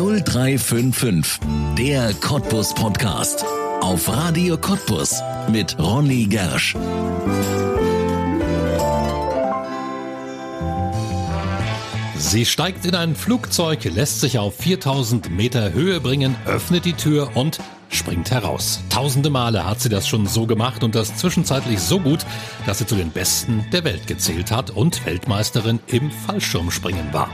0355, der Cottbus Podcast. Auf Radio Cottbus mit Ronny Gersch. Sie steigt in ein Flugzeug, lässt sich auf 4000 Meter Höhe bringen, öffnet die Tür und springt heraus. Tausende Male hat sie das schon so gemacht und das zwischenzeitlich so gut, dass sie zu den Besten der Welt gezählt hat und Weltmeisterin im Fallschirmspringen war.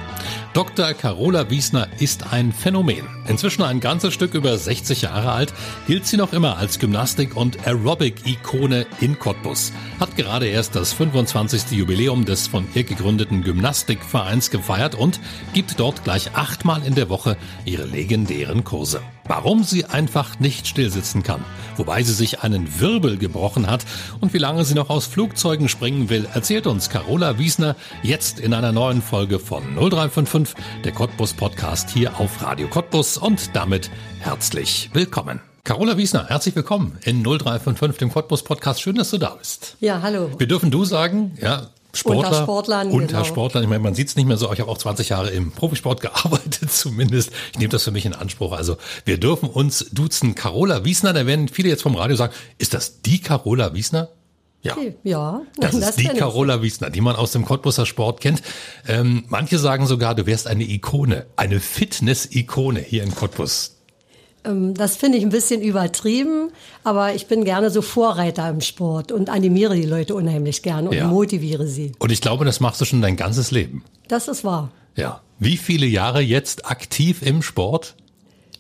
Dr. Carola Wiesner ist ein Phänomen. Inzwischen ein ganzes Stück über 60 Jahre alt, gilt sie noch immer als Gymnastik- und Aerobic-Ikone in Cottbus. Hat gerade erst das 25. Jubiläum des von ihr gegründeten Gymnastikvereins gefeiert und gibt dort gleich achtmal in der Woche ihre legendären Kurse. Warum sie einfach nicht stillsitzen kann, wobei sie sich einen Wirbel gebrochen hat und wie lange sie noch aus Flugzeugen springen will, erzählt uns Carola Wiesner jetzt in einer neuen Folge von 0355, der Cottbus Podcast hier auf Radio Cottbus und damit herzlich willkommen. Carola Wiesner, herzlich willkommen in 0355, dem Cottbus Podcast. Schön, dass du da bist. Ja, hallo. Wir dürfen du sagen, ja, Sportler, unter Sportlern. Unter genau. Sportlern. Ich meine, man sieht es nicht mehr so. Ich habe auch 20 Jahre im Profisport gearbeitet, zumindest. Ich nehme das für mich in Anspruch. Also wir dürfen uns duzen. Carola Wiesner, da werden viele jetzt vom Radio sagen, ist das die Carola Wiesner? Ja. Ja, Das, ist die. Carola Wiesner, die man aus dem Cottbusser Sport kennt. Ähm, manche sagen sogar, du wärst eine Ikone, eine Fitness-Ikone hier in Cottbus. Ähm, Das finde ich ein bisschen übertrieben, aber ich bin gerne so Vorreiter im Sport und animiere die Leute unheimlich gerne und Ja. motiviere sie. Und ich glaube, das machst du schon dein ganzes Leben. Das ist wahr. Ja. Wie viele Jahre jetzt aktiv im Sport?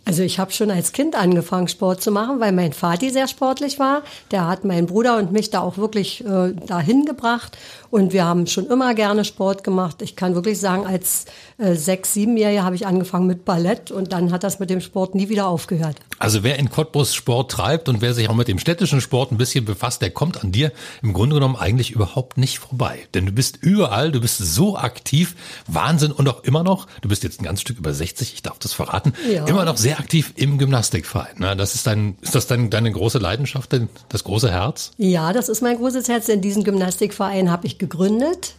Also ich habe schon als Kind angefangen, Sport zu machen, weil mein Vati sehr sportlich war. Der hat meinen Bruder und mich da auch wirklich äh, dahin gebracht. Und wir haben schon immer gerne Sport gemacht. Ich kann wirklich sagen, als äh, sechs, siebenjährige habe ich angefangen mit Ballett und dann hat das mit dem Sport nie wieder aufgehört. Also wer in Cottbus Sport treibt und wer sich auch mit dem städtischen Sport ein bisschen befasst, der kommt an dir im Grunde genommen eigentlich überhaupt nicht vorbei. Denn du bist überall, du bist so aktiv, Wahnsinn und auch immer noch, du bist jetzt ein ganz Stück über 60, ich darf das verraten, Ja. immer noch sehr aktiv im Gymnastikverein. ne? Das ist dein, ist das dein, deine große Leidenschaft, das große Herz? Ja, das ist mein großes Herz, denn diesen Gymnastikverein habe ich gegründet.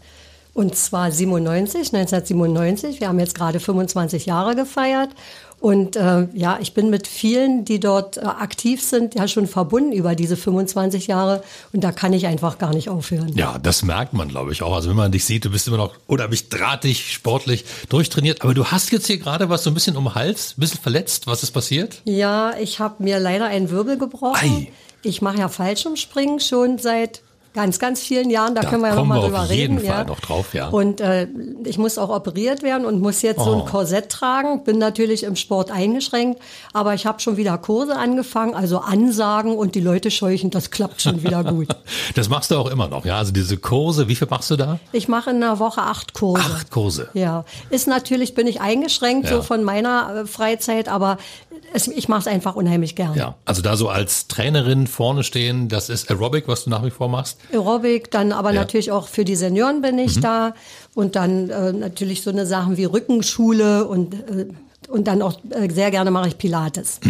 Und zwar 97, 1997. Wir haben jetzt gerade 25 Jahre gefeiert. Und äh, ja, ich bin mit vielen, die dort äh, aktiv sind, ja schon verbunden über diese 25 Jahre. Und da kann ich einfach gar nicht aufhören. Ja, das merkt man, glaube ich, auch. Also wenn man dich sieht, du bist immer noch unheimlich drahtig, sportlich, durchtrainiert. Aber du hast jetzt hier gerade was so ein bisschen um den Hals, ein bisschen verletzt. Was ist passiert? Ja, ich habe mir leider einen Wirbel gebrochen. Ei. Ich mache ja Fallschirmspringen schon seit ganz, ganz vielen Jahren. Da, Da können wir ja noch kommen mal wir drüber auf jeden reden. Fall ja. noch drauf, ja. Und äh, ich muss auch operiert werden und muss jetzt so Oh. ein Korsett tragen. Bin natürlich im Sport eingeschränkt, aber ich habe schon wieder Kurse angefangen, also Ansagen und die Leute scheuchen. Das klappt schon wieder gut. Das machst du auch immer noch, ja? Also diese Kurse, wie viel machst du da? Ich mache in einer Woche acht Kurse. Acht Kurse. Ja, ist natürlich, bin ich eingeschränkt Ja. so von meiner äh, Freizeit, aber es, ich mache es einfach unheimlich gern. Ja, also da so als Trainerin vorne stehen, das ist Aerobic, was du nach wie vor machst. Aerobic, dann aber Ja. natürlich auch für die Senioren bin ich da und dann äh, natürlich so eine Sachen wie Rückenschule und äh, und dann auch äh, sehr gerne mache ich Pilates.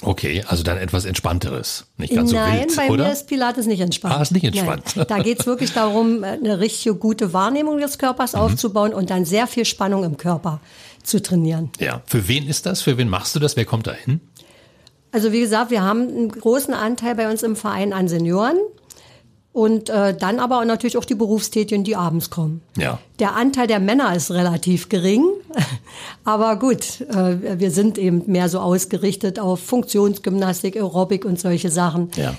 Okay, also dann etwas entspannteres, nicht ganz Nein, so wild, bei oder? mir ist Pilates nicht entspannt. Ah, ist nicht entspannt. Nein. Da geht's wirklich darum, äh, eine richtig gute Wahrnehmung des Körpers Mhm. aufzubauen und dann sehr viel Spannung im Körper zu trainieren. ja, für wen ist das? Für wen machst du das? Wer kommt da hin? Also wie gesagt, wir haben einen großen Anteil bei uns im Verein an Senioren und äh, dann aber auch natürlich auch die Berufstätigen, die abends kommen. Ja. Der Anteil der Männer ist relativ gering, aber gut, äh, wir sind eben mehr so ausgerichtet auf Funktionsgymnastik, Aerobic und solche Sachen. Ja.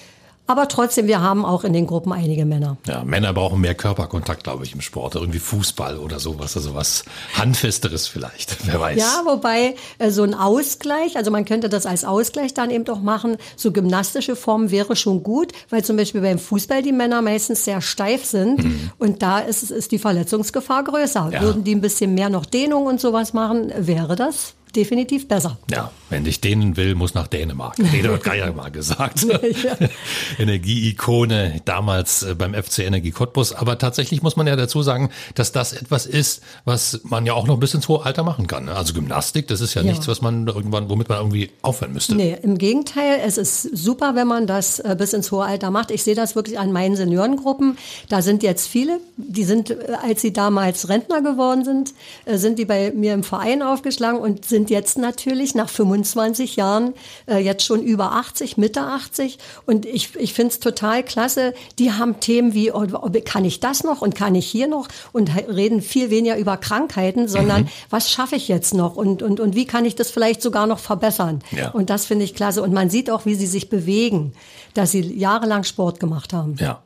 Aber trotzdem, wir haben auch in den Gruppen einige Männer. Ja, Männer brauchen mehr Körperkontakt, glaube ich, im Sport. Irgendwie Fußball oder sowas, also was Handfesteres vielleicht, wer weiß. Ja, wobei äh, so ein Ausgleich, also man könnte das als Ausgleich dann eben auch machen, so gymnastische Formen wäre schon gut, weil zum Beispiel beim Fußball die Männer meistens sehr steif sind und da ist, ist die Verletzungsgefahr größer. Mhm. Ja. Würden die ein bisschen mehr noch Dehnung und sowas machen, wäre das definitiv besser. Ja, wenn dich dehnen will, muss nach Dänemark. Eduard Geier mal gesagt. Energieikone damals äh, beim FC Energie Cottbus. Aber tatsächlich muss man ja dazu sagen, dass das etwas ist, was man ja auch noch bis ins hohe Alter machen kann. ne? Also Gymnastik, das ist ja, Ja. nichts, was man irgendwann, womit man irgendwie aufhören müsste. Nee, im Gegenteil, es ist super, wenn man das äh, bis ins hohe Alter macht. Ich sehe das wirklich an meinen Seniorengruppen. Da sind jetzt viele, die sind, äh, als sie damals Rentner geworden sind, sind die bei mir im Verein aufgeschlagen und sind sind jetzt natürlich nach 25 Jahren äh, jetzt schon über 80, Mitte 80 und ich, ich finde es total klasse. Die haben Themen wie, oh, oh, kann ich das noch und kann ich hier noch und reden viel weniger über Krankheiten, sondern mhm. was schaffe ich jetzt noch und, und, und wie kann ich das vielleicht sogar noch verbessern. Ja. Und das finde ich klasse. Und man sieht auch, wie sie sich bewegen, dass sie jahrelang Sport gemacht haben. Ja.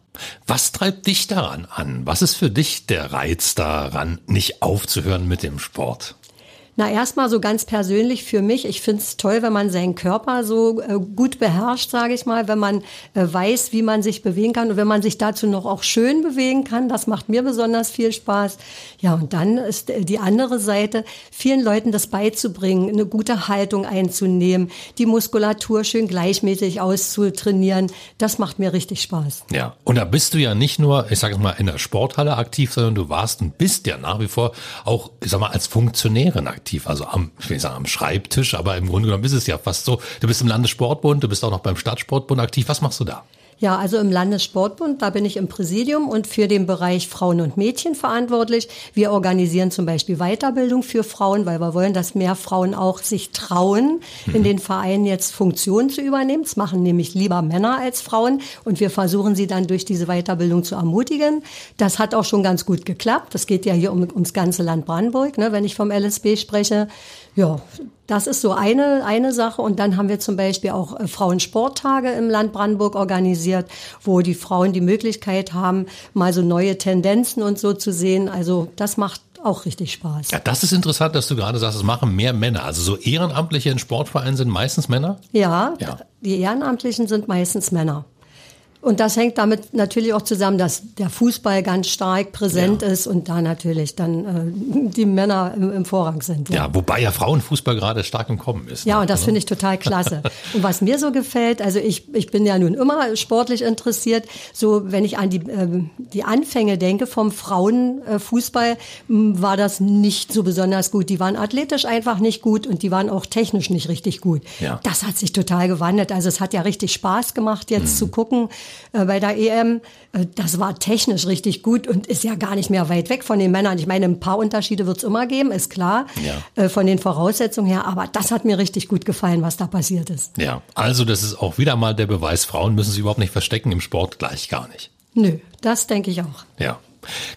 Was treibt dich daran an? Was ist für dich der Reiz daran, nicht aufzuhören mit dem Sport? Na, erstmal so ganz persönlich für mich. Ich finde es toll, wenn man seinen Körper so äh, gut beherrscht, sage ich mal, wenn man äh, weiß, wie man sich bewegen kann und wenn man sich dazu noch auch schön bewegen kann. Das macht mir besonders viel Spaß. Ja, und dann ist äh, die andere Seite, vielen Leuten das beizubringen, eine gute Haltung einzunehmen, die Muskulatur schön gleichmäßig auszutrainieren. Das macht mir richtig Spaß. Ja, und da bist du ja nicht nur, ich sage mal, in der Sporthalle aktiv, sondern du warst und bist ja nach wie vor auch, ich sag mal, als Funktionärin aktiv aktiv, also am, ich will nicht sagen am Schreibtisch, aber im Grunde genommen ist es ja fast so. Du bist im Landessportbund, du bist auch noch beim Stadtsportbund aktiv. Was machst du da? Ja, also im Landessportbund, da bin ich im Präsidium und für den Bereich Frauen und Mädchen verantwortlich. Wir organisieren zum Beispiel Weiterbildung für Frauen, weil wir wollen, dass mehr Frauen auch sich trauen, in den Vereinen jetzt Funktionen zu übernehmen. Das machen nämlich lieber Männer als Frauen und wir versuchen sie dann durch diese Weiterbildung zu ermutigen. Das hat auch schon ganz gut geklappt. Das geht ja hier um, ums ganze Land Brandenburg, ne, wenn ich vom LSB spreche. Ja, das ist so eine, eine Sache. Und dann haben wir zum Beispiel auch äh, Frauensporttage im Land Brandenburg organisiert, wo die Frauen die Möglichkeit haben, mal so neue Tendenzen und so zu sehen. Also das macht auch richtig Spaß. Ja, das ist interessant, dass du gerade sagst, es machen mehr Männer. Also so Ehrenamtliche in Sportvereinen sind meistens Männer? Ja, ja. die Ehrenamtlichen sind meistens Männer. Und das hängt damit natürlich auch zusammen, dass der Fußball ganz stark präsent ja. ist und da natürlich dann äh, die Männer im, im Vorrang sind. Ja. ja. wobei ja Frauenfußball gerade stark im Kommen ist. Ja, ne? und das also. finde ich total klasse. und was mir so gefällt, also ich, ich bin ja nun immer sportlich interessiert, so wenn ich an die, äh, die Anfänge denke vom Frauenfußball, war das nicht so besonders gut. Die waren athletisch einfach nicht gut und die waren auch technisch nicht richtig gut. Ja. Das hat sich total gewandelt. Also es hat ja richtig Spaß gemacht, jetzt mhm. zu gucken, äh, bei der EM. Äh, das war technisch richtig gut und ist ja gar nicht mehr weit weg von den Männern. Ich meine, ein paar Unterschiede wird es immer geben, ist klar, ja. äh, von den Voraussetzungen her. Aber das hat mir richtig gut gefallen, was da passiert ist. Ja, also das ist auch wieder mal der Beweis, Frauen müssen sich überhaupt nicht verstecken im Sport, gleich gar nicht. Nö, das denke ich auch. Ja.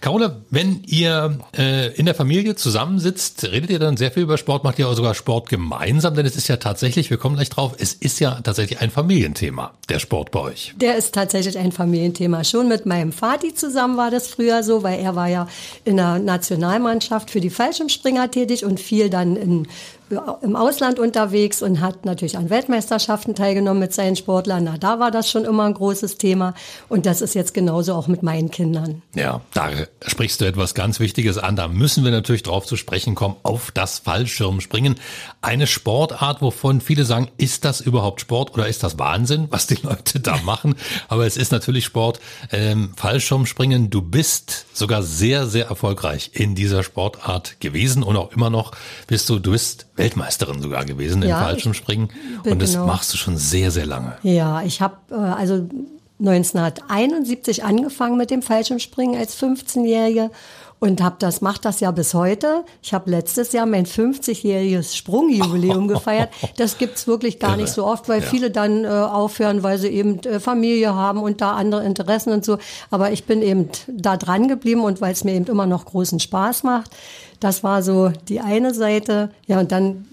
Carola, wenn ihr äh, in der Familie zusammensitzt, redet ihr dann sehr viel über Sport, macht ihr auch sogar Sport gemeinsam? Denn es ist ja tatsächlich, wir kommen gleich drauf, es ist ja tatsächlich ein Familienthema, der Sport bei euch. Der ist tatsächlich ein Familienthema. Schon mit meinem Vati zusammen war das früher so, weil er war ja in der Nationalmannschaft für die Fallschirmspringer tätig und viel dann in im Ausland unterwegs und hat natürlich an Weltmeisterschaften teilgenommen mit seinen Sportlern. Na, da war das schon immer ein großes Thema. Und das ist jetzt genauso auch mit meinen Kindern. Ja, da sprichst du etwas ganz Wichtiges an. Da müssen wir natürlich drauf zu sprechen kommen, auf das Fallschirmspringen. Eine Sportart, wovon viele sagen, ist das überhaupt Sport oder ist das Wahnsinn, was die Leute da machen? Aber es ist natürlich Sport. Ähm, Fallschirmspringen, du bist sogar sehr, sehr erfolgreich in dieser Sportart gewesen und auch immer noch bist du, du bist Weltmeisterin sogar gewesen ja, im Fallschirmspringen. Und das genau. machst du schon sehr, sehr lange. Ja, ich habe äh, also 1971 angefangen mit dem Fallschirmspringen als 15-Jährige und hab das macht das ja bis heute. Ich habe letztes Jahr mein 50-jähriges Sprungjubiläum gefeiert. Das gibt's wirklich gar nicht so oft, weil ja. viele dann äh, aufhören, weil sie eben äh, Familie haben und da andere Interessen und so. Aber ich bin eben da dran geblieben und weil es mir eben immer noch großen Spaß macht. Das war so die eine Seite. Ja, und dann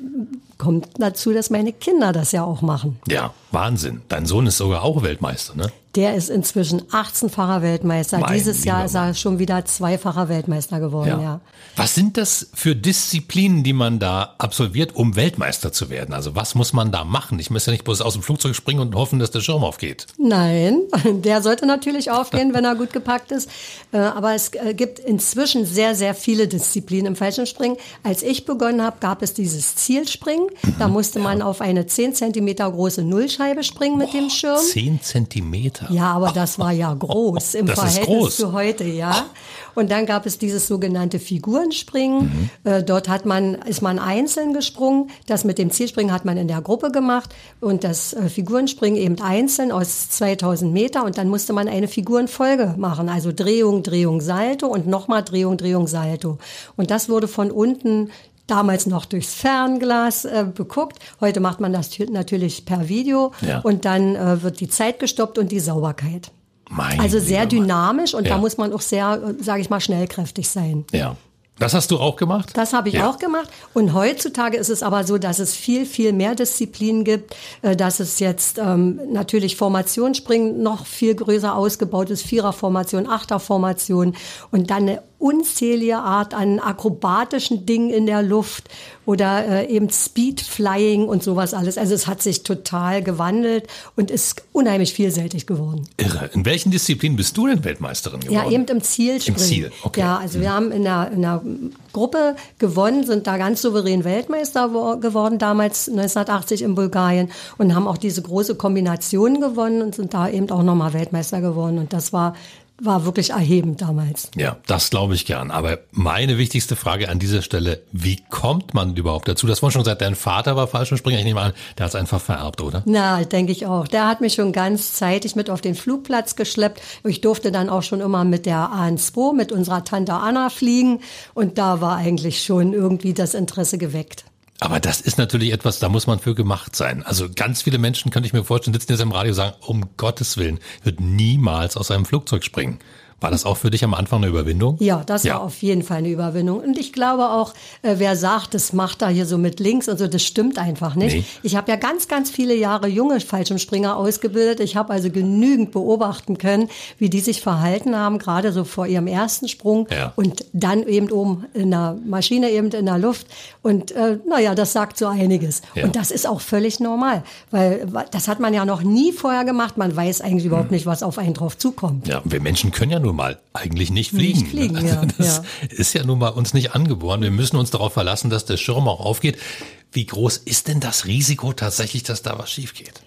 kommt dazu, dass meine Kinder das ja auch machen. Ja, Wahnsinn. Dein Sohn ist sogar auch Weltmeister, ne? Der ist inzwischen 18-facher Weltmeister. Mein Dieses Jahr ist er schon wieder zweifacher Weltmeister geworden, ja. ja. Was sind das für Disziplinen, die man da absolviert, um Weltmeister zu werden? Also was muss man da machen? Ich muss ja nicht bloß aus dem Flugzeug springen und hoffen, dass der Schirm aufgeht. Nein, der sollte natürlich aufgehen, wenn er gut gepackt ist. Äh, aber es äh, gibt inzwischen sehr, sehr viele Disziplinen im Fallschirmspringen. Als ich begonnen habe, gab es dieses Zielspringen. Da musste man auf eine 10 Zentimeter große Nullscheibe springen mit Boah, dem Schirm. 10 Zentimeter? Ja, aber das war ja groß im das Verhältnis groß. zu heute, ja. Und dann gab es dieses sogenannte Figurenspringen. Mhm. Äh, dort hat man, ist man einzeln gesprungen. Das mit dem Zielspringen hat man in der Gruppe gemacht und das äh, Figurenspringen eben einzeln aus 2000 Meter. Und dann musste man eine Figurenfolge machen. Also Drehung, Drehung, Salto und nochmal Drehung, Drehung, Salto. Und das wurde von unten damals noch durchs Fernglas äh, beguckt. Heute macht man das natürlich per Video Ja. und dann äh, wird die Zeit gestoppt und die Sauberkeit. Mein Also sehr dynamisch und Ja. da muss man auch sehr, sage ich mal, schnellkräftig sein. Ja. Das hast du auch gemacht? Das habe ich ja. auch gemacht. Und heutzutage ist es aber so, dass es viel, viel mehr Disziplinen gibt, äh, dass es jetzt ähm, natürlich Formationsspringen noch viel größer ausgebaut ist, Viererformation, Achterformation und dann eine unzählige Art an akrobatischen Dingen in der Luft oder äh, eben Speedflying und sowas alles. Also es hat sich total gewandelt und ist unheimlich vielseitig geworden. Irre. In welchen Disziplinen bist du denn Weltmeisterin geworden? Ja, eben im Zielspringen. Im Ziel, okay. Ja, also wir haben in einer, in einer Gruppe gewonnen, sind da ganz souverän Weltmeister wo- geworden, damals 1980 in Bulgarien und haben auch diese große Kombination gewonnen und sind da eben auch nochmal Weltmeister geworden. Und das war, war wirklich erhebend damals. Ja, das glaube ich gern. Aber meine wichtigste Frage an dieser Stelle, wie kommt man überhaupt dazu? Das war schon gesagt, dein Vater war Fallschirmspringer. Ich nehme an, der hat es einfach vererbt, oder? Na, denke ich auch. Der hat mich schon ganz zeitig mit auf den Flugplatz geschleppt. Ich durfte dann auch schon immer mit der AN2, mit unserer Tante Anna fliegen. Und da war eigentlich schon irgendwie das Interesse geweckt. Aber das ist natürlich etwas, da muss man für gemacht sein. Also ganz viele Menschen, könnte ich mir vorstellen, sitzen jetzt im Radio und sagen, um Gottes Willen, würde niemals aus einem Flugzeug springen. War das auch für dich am Anfang eine Überwindung? Ja, das Ja. war auf jeden Fall eine Überwindung. Und ich glaube auch, äh, wer sagt, das macht er hier so mit links und so, das stimmt einfach nicht. Nee. Ich habe ja ganz, ganz viele Jahre junge Fallschirmspringer ausgebildet. Ich habe also genügend beobachten können, wie die sich verhalten haben, gerade so vor ihrem ersten Sprung Ja. und dann eben oben in der Maschine, eben in der Luft. Und äh, naja, das sagt so einiges. Ja. Und das ist auch völlig normal, weil das hat man ja noch nie vorher gemacht. Man weiß eigentlich Hm. überhaupt nicht, was auf einen drauf zukommt. Ja, wir Menschen können ja nun mal eigentlich nicht fliegen. Nicht fliegen, ja, Das ja. ist ja nun mal uns nicht angeboren. Wir müssen uns darauf verlassen, dass der Schirm auch aufgeht. Wie groß ist denn das Risiko tatsächlich, dass da was schief geht?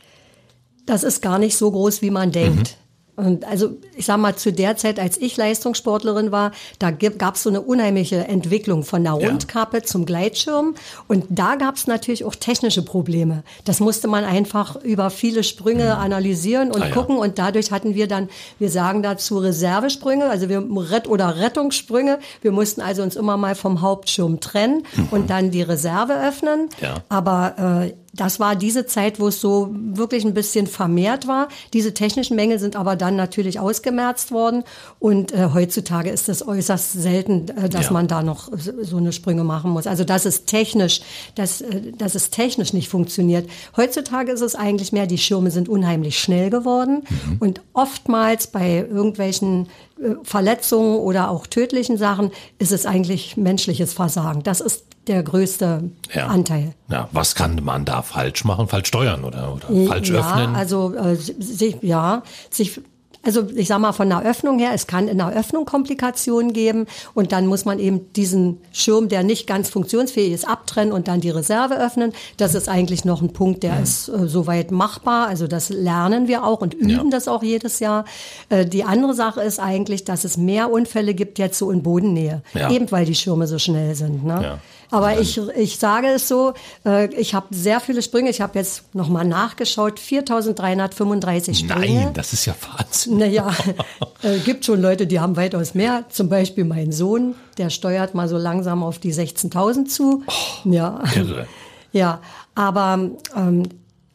Das ist gar nicht so groß, wie man denkt. Und also ich sag mal, zu der Zeit, als ich Leistungssportlerin war, da gab es so eine unheimliche Entwicklung von der Ja. Rundkappe zum Gleitschirm. Und da gab es natürlich auch technische Probleme. Das musste man einfach über viele Sprünge analysieren und Ah, ja. gucken. Und dadurch hatten wir dann, wir sagen dazu Reservesprünge, also wir Rett- oder Rettungssprünge. Wir mussten also uns immer mal vom Hauptschirm trennen und dann die Reserve öffnen. Ja. Aber äh, das war diese Zeit, wo es so wirklich ein bisschen vermehrt war. Diese technischen Mängel sind aber dann natürlich ausgemerzt worden. Und äh, heutzutage ist es äußerst selten, äh, dass Ja. man da noch so eine Sprünge machen muss. Also dass es technisch, dass, äh, dass es technisch nicht funktioniert. Heutzutage ist es eigentlich mehr, die Schirme sind unheimlich schnell geworden. Mhm. Und oftmals bei irgendwelchen äh, Verletzungen oder auch tödlichen Sachen ist es eigentlich menschliches Versagen. Das ist der größte Ja. Anteil. Ja, was kann man da falsch machen? Falsch steuern oder, oder falsch ja, öffnen? Also äh, sich, ja, sich also ich sag mal von der Öffnung her, es kann in der Öffnung Komplikationen geben und dann muss man eben diesen Schirm, der nicht ganz funktionsfähig ist, abtrennen und dann die Reserve öffnen. Das ist eigentlich noch ein Punkt, der ist äh, soweit machbar. Also das lernen wir auch und üben Ja. das auch jedes Jahr. Äh, die andere Sache ist eigentlich, dass es mehr Unfälle gibt jetzt so in Bodennähe, Ja. eben weil die Schirme so schnell sind. Ne? Aber ich, ich sage es so, äh, ich habe sehr viele Sprünge. Ich habe jetzt nochmal nachgeschaut, 4335 Sprünge. Nein, das ist ja Wahnsinn. Naja, äh, gibt schon Leute, die haben weitaus mehr. Zum Beispiel mein Sohn, der steuert mal so langsam auf die 16.000 zu. ja. Irre. Ja, aber ähm,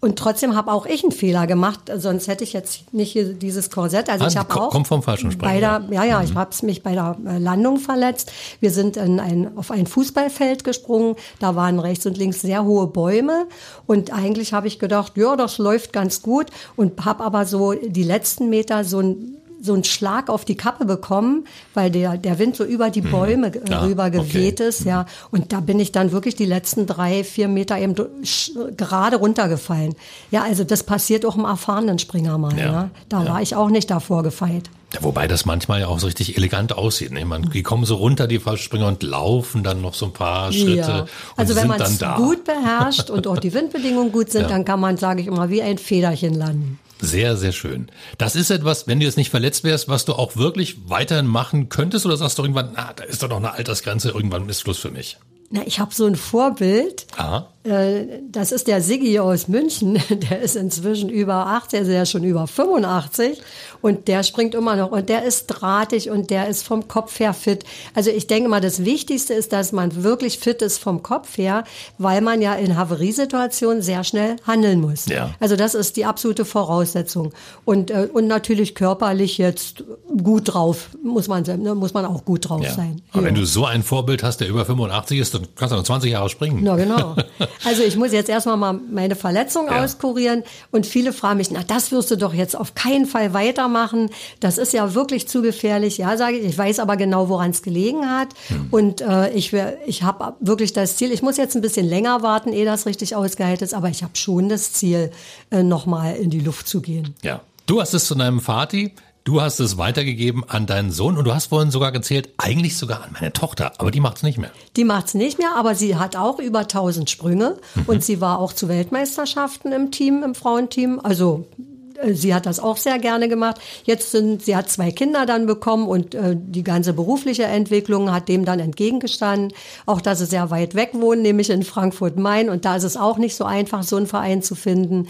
und trotzdem habe auch ich einen Fehler gemacht, sonst hätte ich jetzt nicht dieses Korsett. Also Ah, ich habe auch kommt vom Fallschirmspringen, bei der, ja, ja, Mhm. ich habe mich bei der äh, Landung verletzt. Wir sind in ein, auf ein Fußballfeld gesprungen. Da waren rechts und links sehr hohe Bäume und eigentlich habe ich gedacht, ja, das läuft ganz gut und habe aber so die letzten Meter so ein so einen Schlag auf die Kappe bekommen, weil der, der Wind so über die Bäume äh, Ah, rüber okay. geweht ist, ja. Und da bin ich dann wirklich die letzten drei, vier Meter eben gerade runtergefallen. Ja, also das passiert auch im erfahrenen Springer mal, Ja, ja. Da ja. war ich auch nicht davor gefeit. Ja, wobei das manchmal ja auch so richtig elegant aussieht. Ne? Man, die kommen so runter, die Fallspringer, und laufen dann noch so ein paar Schritte Ja. Also wenn man es gut beherrscht und auch die Windbedingungen gut sind, Ja. dann kann man, sage ich immer, wie ein Federchen landen. Sehr, sehr schön. Das ist etwas, wenn du jetzt nicht verletzt wärst, was du auch wirklich weiterhin machen könntest oder sagst du irgendwann, na, da ist doch noch eine Altersgrenze, irgendwann ist Schluss für mich. Na, ich habe so ein Vorbild. Aha. Äh, das ist der Siggi aus München, der ist inzwischen über 80, also der ist schon über 85 und der springt immer noch und der ist drahtig und der ist vom Kopf her fit. Also ich denke mal, das Wichtigste ist, dass man wirklich fit ist vom Kopf her, weil man ja in Havariesituationen sehr schnell handeln muss. Ja. Also das ist die absolute Voraussetzung und, äh, und natürlich körperlich jetzt gut drauf, muss man, ne, muss man auch gut drauf Ja. sein. Aber Ja. wenn du so ein Vorbild hast, der über 85 ist, dann kannst du noch 20 Jahre springen. Na genau. Also ich muss jetzt erstmal mal meine Verletzung Ja. auskurieren und viele fragen mich, na das wirst du doch jetzt auf keinen Fall weitermachen. Das ist ja wirklich zu gefährlich. Ja, sage ich. Ich weiß aber genau, woran es gelegen hat Hm. und äh, ich, ich habe wirklich das Ziel. Ich muss jetzt ein bisschen länger warten, ehe das richtig ausgeheilt ist, aber ich habe schon das Ziel, äh, nochmal in die Luft zu gehen. Ja. Du hast es zu deinem Vati, du hast es weitergegeben an deinen Sohn und du hast vorhin sogar gezählt, eigentlich sogar an meine Tochter, aber die macht's nicht mehr. Die macht's nicht mehr, aber sie hat auch über 1000 Sprünge und sie war auch zu Weltmeisterschaften im Team, im Frauenteam. Also äh, sie hat das auch sehr gerne gemacht. Jetzt sind, sie hat zwei Kinder dann bekommen und äh, die ganze berufliche Entwicklung hat dem dann entgegengestanden. Auch, dass sie sehr weit weg wohnen, nämlich in Frankfurt-Main und da ist es auch nicht so einfach, so einen Verein zu finden.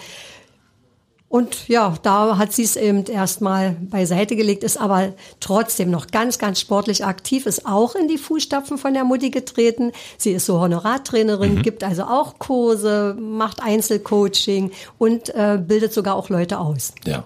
Und ja, da hat sie es eben erstmal beiseite gelegt, ist aber trotzdem noch ganz, ganz sportlich aktiv, ist auch in die Fußstapfen von der Mutti getreten. Sie ist so Honorartrainerin, gibt also auch Kurse, macht Einzelcoaching und äh, bildet sogar auch Leute aus. Ja.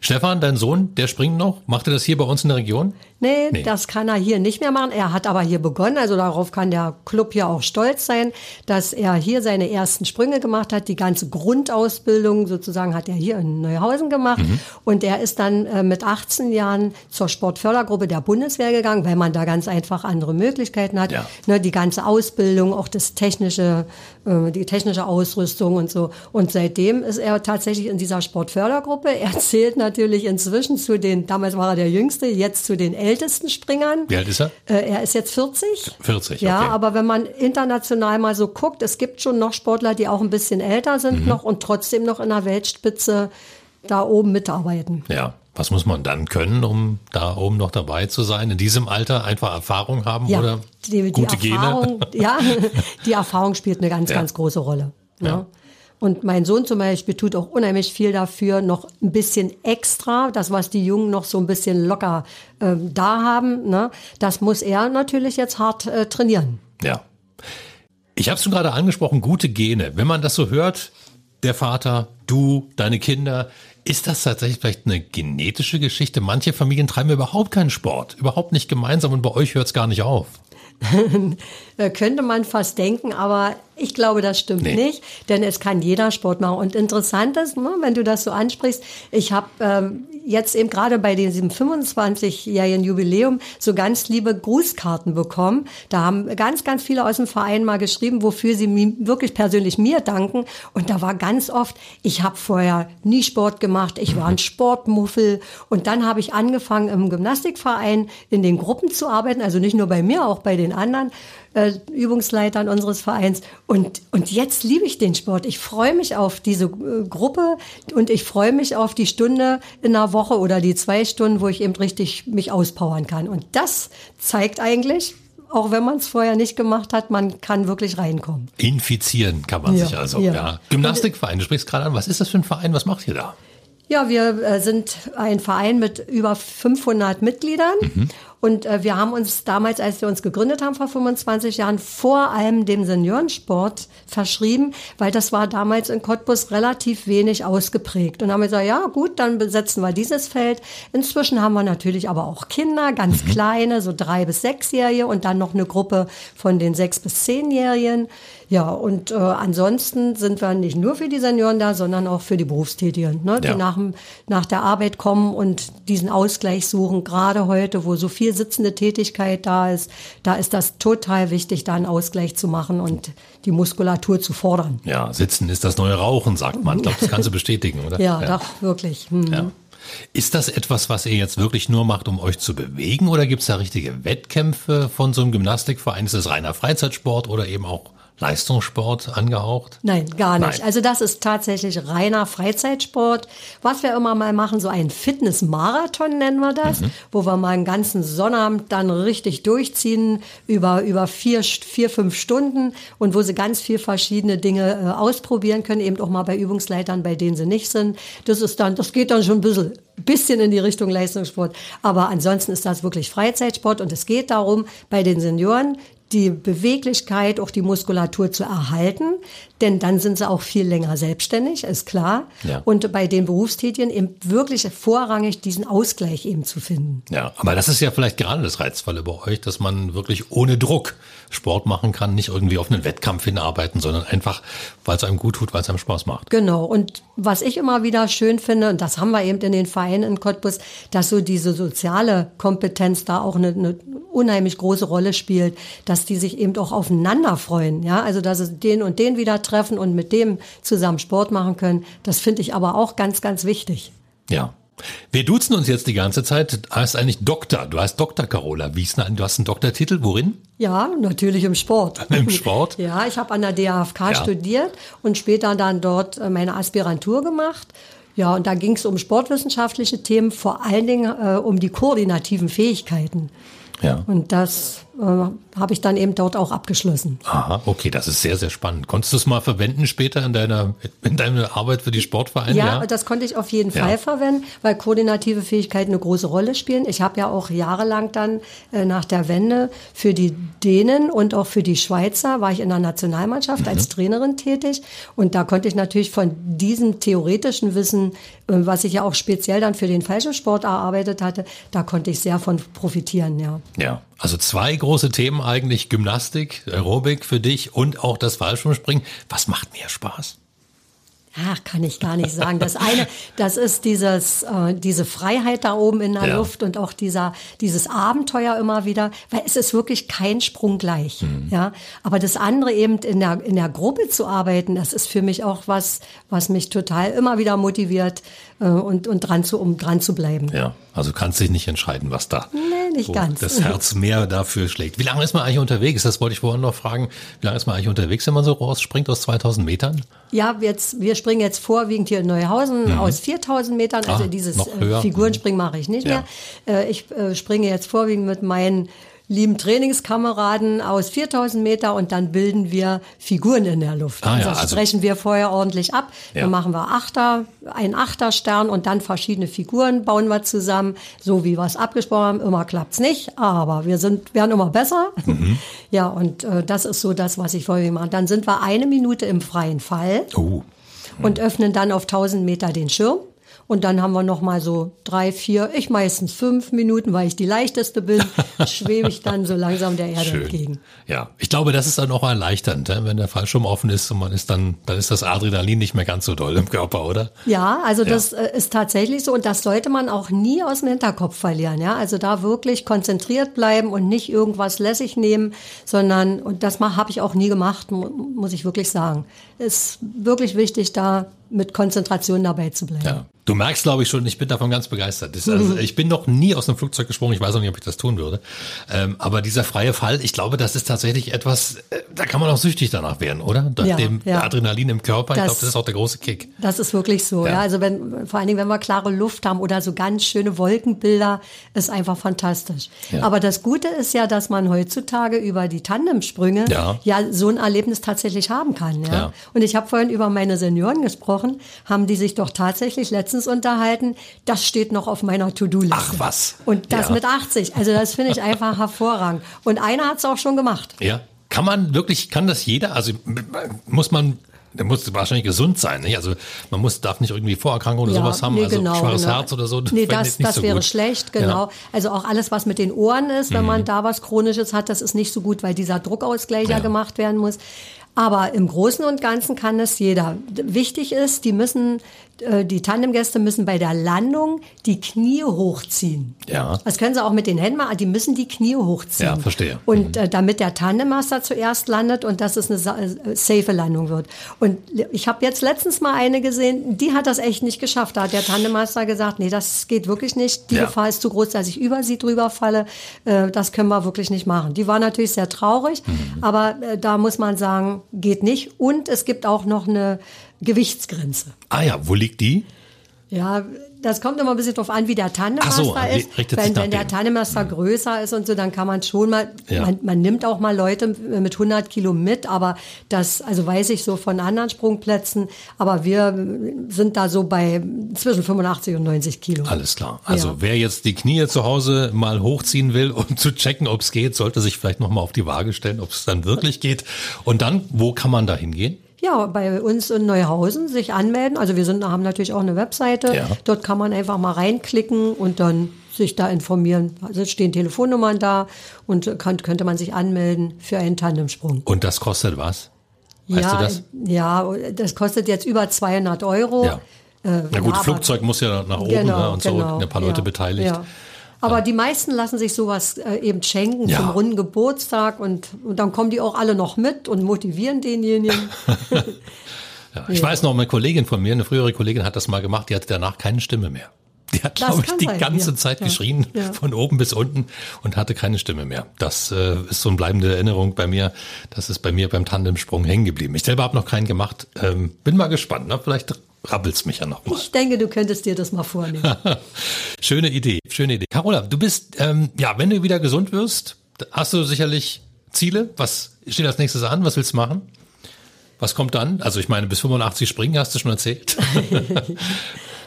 Stefan, dein Sohn, der springt noch. Macht er das hier bei uns in der Region? Nee, Nee. das kann er hier nicht mehr machen. Er hat aber hier begonnen, also darauf kann der Club ja auch stolz sein, dass er hier seine ersten Sprünge gemacht hat. Die ganze Grundausbildung sozusagen hat er hier in Neuhausen gemacht. Mhm. Und er ist dann äh, mit 18 Jahren zur Sportfördergruppe der Bundeswehr gegangen, weil man da ganz einfach andere Möglichkeiten hat. Ja. Ne, die ganze Ausbildung, auch das technische, äh, die technische Ausrüstung und so. Und seitdem ist er tatsächlich in dieser Sportfördergruppe. Er zählt natürlich inzwischen zu den, damals war er der Jüngste, jetzt zu den ältesten Springern. Wie alt ist er? Äh, er ist jetzt 40. 40, Ja, okay. aber wenn man international mal so guckt, es gibt schon noch Sportler, die auch ein bisschen älter sind Mhm. noch und trotzdem noch in der Weltspitze da oben mitarbeiten. Ja. Was muss man dann können, um da oben noch dabei zu sein? In diesem Alter einfach Erfahrung haben Ja, oder die, die gute Erfahrung, Gene? ja, die Erfahrung spielt eine ganz, Ja. ganz große Rolle. Ne? Ja. Und mein Sohn zum Beispiel tut auch unheimlich viel dafür, noch ein bisschen extra, das, was die Jungen noch so ein bisschen locker ähm, da haben, ne? das muss er natürlich jetzt hart äh, trainieren. Ja. Ich habe es schon gerade angesprochen, gute Gene. Wenn man das so hört, der Vater, du, deine Kinder, ist das tatsächlich vielleicht eine genetische Geschichte? Manche Familien treiben überhaupt keinen Sport, überhaupt nicht gemeinsam und bei euch hört es gar nicht auf. Äh, könnte man fast denken, aber ich glaube, das stimmt Nee. nicht, denn es kann jeder Sport machen. Und interessant ist, ne, wenn du das so ansprichst, ich habe ähm, jetzt eben gerade bei diesem 25-jährigen Jubiläum so ganz liebe Grußkarten bekommen. Da haben ganz, ganz viele aus dem Verein mal geschrieben, wofür sie wirklich persönlich mir danken. Und da war ganz oft, ich habe vorher nie Sport gemacht, ich war ein Sportmuffel. Und dann habe ich angefangen im Gymnastikverein in den Gruppen zu arbeiten, also nicht nur bei mir, auch bei den anderen äh, Übungsleitern unseres Vereins. Und, und jetzt liebe ich den Sport. Ich freue mich auf diese äh, Gruppe und ich freue mich auf die Stunde in der Woche oder die zwei Stunden, wo ich eben richtig mich auspowern kann. Und das zeigt eigentlich, auch wenn man es vorher nicht gemacht hat, man kann wirklich reinkommen. Infizieren kann man Ja, sich also. ja. Ja. Gymnastikverein, du sprichst gerade an. Was ist das für ein Verein? Was macht ihr da? Ja, wir äh, sind ein Verein mit über 500 Mitgliedern. Und äh, wir haben uns damals, als wir uns gegründet haben vor 25 Jahren, vor allem dem Seniorensport verschrieben, weil das war damals in Cottbus relativ wenig ausgeprägt. Und haben wir gesagt, ja gut, dann besetzen wir dieses Feld. Inzwischen haben wir natürlich aber auch Kinder, ganz kleine, so drei bis sechsjährige und dann noch eine Gruppe von den sechs bis zehnjährigen. Ja, und äh, ansonsten sind wir nicht nur für die Senioren da, sondern auch für die Berufstätigen, ne, die Ja. nach, dem- nach der Arbeit kommen und diesen Ausgleich suchen. Gerade heute, wo so viel sitzende Tätigkeit da ist, da ist das total wichtig, da einen Ausgleich zu machen und die Muskulatur zu fordern. Ja, sitzen ist das neue Rauchen, sagt man. Ich glaube, das kannst du bestätigen, oder? Ja, doch, wirklich. Hm. Ja. Ist das etwas, was ihr jetzt wirklich nur macht, um euch zu bewegen? Oder gibt es da richtige Wettkämpfe von so einem Gymnastikverein? Ist das reiner Freizeitsport oder eben auch Leistungssport angehaucht? Nein, gar nicht. Nein. Also das ist tatsächlich reiner Freizeitsport. Was wir immer mal machen, so ein Fitnessmarathon nennen wir das, Mhm. wo wir mal einen ganzen Sonnabend dann richtig durchziehen über, über vier, vier, fünf Stunden und wo sie ganz viel verschiedene Dinge äh, ausprobieren können, eben auch mal bei Übungsleitern, bei denen sie nicht sind. Das ist dann, das geht dann schon ein bisschen, bisschen in die Richtung Leistungssport. Aber ansonsten ist das wirklich Freizeitsport und es geht darum, bei den Senioren die Beweglichkeit, auch die Muskulatur zu erhalten, denn dann sind sie auch viel länger selbstständig, ist klar. Ja. Und bei den Berufstätigen eben wirklich vorrangig diesen Ausgleich eben zu finden. Ja, aber das ist ja vielleicht gerade das Reizvolle bei euch, dass man wirklich ohne Druck Sport machen kann, nicht irgendwie auf einen Wettkampf hinarbeiten, sondern einfach, weil es einem gut tut, weil es einem Spaß macht. Genau. Und was ich immer wieder schön finde, und das haben wir eben in den Vereinen in Cottbus, dass so diese soziale Kompetenz da auch eine, eine unheimlich große Rolle spielt, dass die sich eben auch aufeinander freuen. Ja, also dass sie den und den wieder treffen und mit dem zusammen Sport machen können. Das finde ich aber auch ganz, ganz wichtig. Ja. Wir duzen uns jetzt die ganze Zeit. Du heißt eigentlich Doktor. Du heißt Dr. Carola Wiesner. Du hast einen Doktortitel. Worin? Ja, natürlich im Sport. Im Sport? Ja, ich habe an der DAFK Ja. studiert und später dann dort äh, meine Aspirantur gemacht. Ja, und da ging es um sportwissenschaftliche Themen, vor allen Dingen äh, um die koordinativen Fähigkeiten. Ja. Und das äh, habe ich dann eben dort auch abgeschlossen. Aha, okay, das ist sehr, sehr spannend. Konntest du es mal verwenden später in deiner, in deiner Arbeit für die Sportvereine? Ja, das konnte ich auf jeden Ja. Fall verwenden, weil koordinative Fähigkeiten eine große Rolle spielen. Ich habe ja auch jahrelang dann äh, nach der Wende für die Dänen und auch für die Schweizer war ich in der Nationalmannschaft Mhm. als Trainerin tätig und da konnte ich natürlich von diesem theoretischen Wissen, äh, was ich ja auch speziell dann für den Fallschirmsport erarbeitet hatte, da konnte ich sehr von profitieren, ja. Ja, also zwei große Themen eigentlich, Gymnastik, Aerobic für dich und auch das Fallschirmspringen. Was macht mehr Spaß? Ach, kann ich gar nicht sagen. Das eine, das ist dieses, äh, diese Freiheit da oben in der Ja. Luft und auch dieser, dieses Abenteuer immer wieder, weil es ist wirklich kein Sprung gleich. Mhm. Ja, aber das andere eben in der, in der Gruppe zu arbeiten, das ist für mich auch was, was mich total immer wieder motiviert äh, und, und dran zu, um dran zu bleiben. Ja, also kannst dich nicht entscheiden, was da Nee, nicht ganz. das Herz mehr dafür schlägt. Wie lange ist man eigentlich unterwegs? Das wollte ich vorhin noch fragen. Wie lange ist man eigentlich unterwegs, wenn man so rausspringt aus 2000 Metern? Ja, jetzt, wir springen jetzt vorwiegend hier in Neuhausen aus 4000 Metern. Also Mhm. Ah, dieses äh. Figurenspringen mache ich nicht Ja. mehr. Äh, ich äh, springe jetzt vorwiegend mit meinen lieben Trainingskameraden aus 4000 Meter und dann bilden wir Figuren in der Luft. Ah, also ja, das also- brechen wir vorher ordentlich ab. Ja. Dann machen wir Achter, einen Achterstern und dann verschiedene Figuren bauen wir zusammen, so wie wir es abgesprochen haben. Immer klappt's nicht, aber wir sind, werden immer besser. Mhm. Ja, und äh, das ist so das, was ich vorher mache. Dann sind wir eine Minute im freien Fall Oh, und öffnen dann auf 1000 Meter den Schirm. Und dann haben wir noch mal so drei, vier, ich meistens fünf Minuten, weil ich die leichteste bin, schwebe ich dann so langsam der Erde schön. entgegen. Ja, ich glaube, das ist dann auch erleichternd, ne? wenn der Fallschirm offen ist und man ist dann, dann ist das Adrenalin nicht mehr ganz so doll im Körper, oder? Ja, also das äh, ist tatsächlich so und das sollte man auch nie aus dem Hinterkopf verlieren. Ja, also da wirklich konzentriert bleiben und nicht irgendwas lässig nehmen, sondern und das habe ich auch nie gemacht, mu muss ich wirklich sagen. Ist wirklich wichtig, da mit Konzentration dabei zu bleiben. Ja. Du merkst, glaube ich, schon, ich bin davon ganz begeistert. Das, also, ich bin noch nie aus einem Flugzeug gesprungen, ich weiß auch nicht, ob ich das tun würde. Ähm, aber dieser freie Fall, ich glaube, das ist tatsächlich etwas, äh, da kann man auch süchtig danach werden, oder? Nach Ja, dem ja. Adrenalin im Körper, ich Das- glaube, das ist auch der große Kick. Das ist wirklich so, Ja. ja. Also wenn, vor allen Dingen, wenn wir klare Luft haben oder so ganz schöne Wolkenbilder, ist einfach fantastisch. Aber das Gute ist ja, dass man heutzutage über die Tandemsprünge Ja. ja, so ein Erlebnis tatsächlich haben kann. Ja. Und ich habe vorhin über meine Senioren gesprochen, haben die sich doch tatsächlich letztens unterhalten, das steht noch auf meiner To-Do-Liste. Ach, was? Und das Ja. mit 80. Also das finde ich einfach hervorragend. Und einer hat es auch schon gemacht. Ja. Kann man wirklich, kann das jeder? Also muss man, der muss wahrscheinlich gesund sein, nicht? Also man muss, darf nicht irgendwie Vorerkrankungen oder sowas haben, nee, also genau, schwaches genau. Herz oder so. Nee, das, das so wäre gut. schlecht, genau. Ja. Mhm. Also auch alles, was mit den Ohren ist, wenn man da was Chronisches hat, das ist nicht so gut, weil dieser Druckausgleich ja, Ja. gemacht werden muss. Aber im Großen und Ganzen kann das jeder. Wichtig ist, die müssen äh, die Tandemgäste müssen bei der Landung die Knie hochziehen. Ja. Das können sie auch mit den Händen machen, die müssen die Knie hochziehen. Ja, verstehe. Und äh, damit der Tandemmaster zuerst landet und dass es eine äh, safe Landung wird. Und ich habe jetzt letztens mal eine gesehen, die hat das echt nicht geschafft. Da hat der Tandemmaster gesagt, nee, das geht wirklich nicht. Die Ja. Gefahr ist zu groß, dass ich über sie drüber falle. Das können wir wirklich nicht machen. Die war natürlich sehr traurig, Mhm. aber da muss man sagen, geht nicht. Und es gibt auch noch eine Gewichtsgrenze. Ah ja, wo liegt die? Ja, das kommt immer ein bisschen drauf an, wie der Tandemmaster Ach so, ist. Wenn, wenn der dem. Tandemmaster größer ist und so, dann kann man schon mal, Ja. man, man nimmt auch mal Leute mit 100 Kilo mit, aber das, also weiß ich so von anderen Sprungplätzen, aber wir sind da so bei zwischen 85 und 90 Kilo. Alles klar. Also Ja. wer jetzt die Knie zu Hause mal hochziehen will, um zu checken, ob es geht, sollte sich vielleicht nochmal auf die Waage stellen, ob es dann wirklich geht. Und dann, wo kann man da hingehen? Ja, bei uns in Neuhausen sich anmelden. Also wir sind, haben natürlich auch eine Webseite. Ja. Dort kann man einfach mal reinklicken und dann sich da informieren. Also stehen Telefonnummern da und kann, könnte man sich anmelden für einen Tandemsprung. Und das kostet was? Weißt ja, du das? ja, das kostet jetzt über 200 Euro. Ja. Äh, Na gut, Flugzeug muss ja nach oben ne, und so, ein paar Leute ja, beteiligt. Ja. Aber die meisten lassen sich sowas äh, eben schenken Ja. zum runden Geburtstag und, und dann kommen die auch alle noch mit und motivieren denjenigen. Ja, ich weiß noch, eine Kollegin von mir, eine frühere Kollegin hat das mal gemacht, die hatte danach keine Stimme mehr. Die hat, Das glaube ich, die sein, ganze ja. Zeit Ja. geschrien, Ja. von oben bis unten und hatte keine Stimme mehr. Das äh, ist so eine bleibende Erinnerung bei mir. Das ist bei mir beim Tandemsprung hängen geblieben. Ich selber habe noch keinen gemacht. Ähm, bin mal gespannt. Ne? Vielleicht rabbelt's mich ja noch mal. Ich denke, du könntest dir das mal vornehmen. schöne Idee, schöne Idee. Carola, du bist, ähm, ja, wenn du wieder gesund wirst, hast du sicherlich Ziele. Was steht als nächstes an? Was willst du machen? Was kommt dann? Also ich meine, bis 85 springen hast du schon erzählt.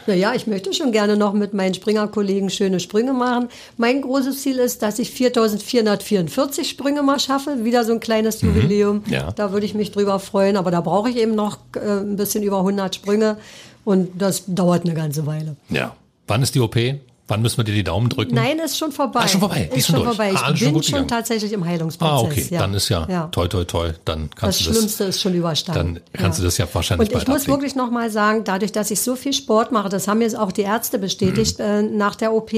Naja, ich möchte schon gerne noch mit meinen Springerkollegen schöne Sprünge machen. Mein großes Ziel ist, dass ich 4444 Sprünge mal schaffe. Wieder so ein kleines Jubiläum. Mhm. Ja. Da würde ich mich drüber freuen. Aber da brauche ich eben noch äh, ein bisschen über 100 Sprünge. Und das dauert eine ganze Weile. Ja. Wann ist die OP? Wann müssen wir dir die Daumen drücken? Nein, ist schon vorbei. Ah, schon vorbei. Ist ist schon schon vorbei. Ah, Ich schon bin schon gegangen. tatsächlich im Heilungsprozess. Ah, okay. Dann ist ja, toi, toi, toi. Dann Das kannst du das. Schlimmste ist schon überstanden. Dann kannst du das ja wahrscheinlich Und ich muss ablegen. wirklich noch mal sagen, dadurch, dass ich so viel Sport mache, das haben jetzt auch die Ärzte bestätigt Mhm. äh, nach der OP,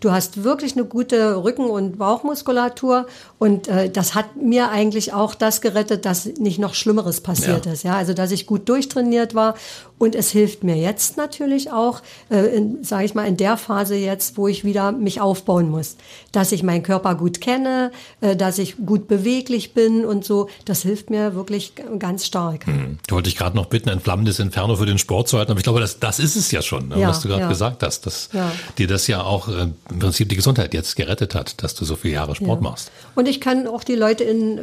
du hast wirklich eine gute Rücken- und Bauchmuskulatur und äh, das hat mir eigentlich auch das gerettet, dass nicht noch Schlimmeres passiert Ja. ist. Ja, also dass ich gut durchtrainiert war und es hilft mir jetzt natürlich auch, äh, sage ich mal, in der Phase jetzt, wo ich wieder mich aufbauen muss, dass ich meinen Körper gut kenne, äh, dass ich gut beweglich bin und so. Das hilft mir wirklich ganz stark. Ich wollte dich gerade noch bitten, ein flammendes Inferno für den Sport zu halten, aber ich glaube, das, das ist es ja schon, ne, Ja, was du gerade ja. gesagt hast, dass Ja. dir das ja auch äh, im Prinzip die Gesundheit jetzt gerettet hat, dass du so viele Jahre Sport machst. Und ich kann auch die Leute in, äh,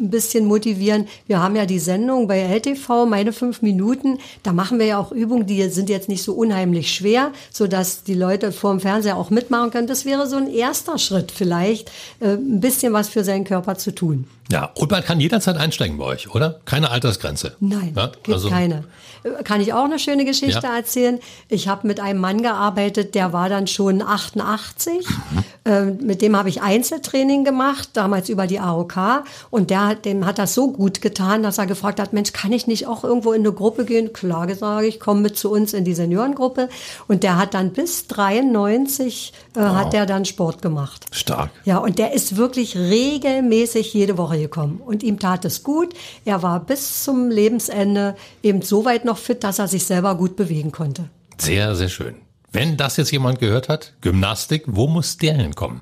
ein bisschen motivieren. Wir haben ja die Sendung bei LTV, meine fünf Minuten. Da machen wir ja auch Übungen, die sind jetzt nicht so unheimlich schwer, sodass die Leute vor dem Fernseher auch mitmachen können. Das wäre so ein erster Schritt vielleicht, äh, ein bisschen was für seinen Körper zu tun. Ja, und man kann jederzeit einsteigen bei euch, oder? Keine Altersgrenze. Nein, ja, gibt also, keine. Äh, Kann ich auch eine schöne Geschichte Ja. erzählen? Ich habe mit einem Mann gearbeitet, der war dann schon 88. Mhm. Ähm, mit dem habe ich Einzeltraining gemacht, damals über die AOK. Und der, hat- dem hat das so gut getan, dass er gefragt hat, Mensch, kann ich nicht auch irgendwo in eine Gruppe gehen? Klar sage ich, komm mit zu uns in die Seniorengruppe. Und der hat dann bis 93 äh, hat der dann Sport gemacht. Stark. Ja, und der ist wirklich regelmäßig jede Woche gekommen. Und ihm tat es gut. Er war bis zum Lebensende eben so weit noch fit, dass er sich selber gut bewegen konnte. Sehr, sehr schön. Wenn das jetzt jemand gehört hat, Gymnastik, wo muss der hinkommen?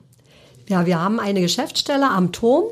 Ja, wir haben eine Geschäftsstelle am Turm,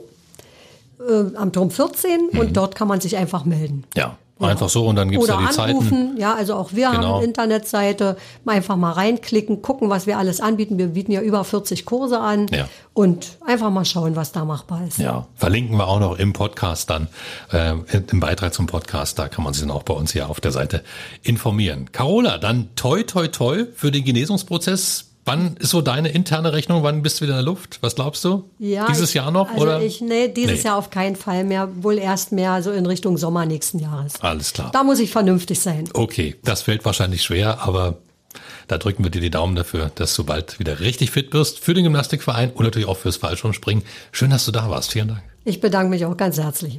äh, am Turm 14 und dort kann man sich einfach melden. Ja, einfach so und dann gibt's Oder da die anrufen, Zeiten. ja, also auch wir Genau. haben eine Internetseite, einfach mal reinklicken, gucken, was wir alles anbieten. Wir bieten ja über 40 Kurse an Ja. und einfach mal schauen, was da machbar ist. Ja, verlinken wir auch noch im Podcast dann, äh, im Beitrag zum Podcast, da kann man sich dann auch bei uns hier auf der Seite informieren. Carola, dann toi toi toi für den Genesungsprozess. Wann ist so deine interne Rechnung? Wann bist du wieder in der Luft? Was glaubst du? Ja, Dieses ich, Jahr noch? Also oder? ich, nee, dieses Nee. Jahr auf keinen Fall mehr. Wohl erst mehr so in Richtung Sommer nächsten Jahres. Alles klar. Da muss ich vernünftig sein. Okay, das fällt wahrscheinlich schwer, aber da drücken wir dir die Daumen dafür, dass du bald wieder richtig fit wirst für den Gymnastikverein und natürlich auch fürs Fallschirmspringen. Schön, dass du da warst. Vielen Dank. Ich bedanke mich auch ganz herzlich.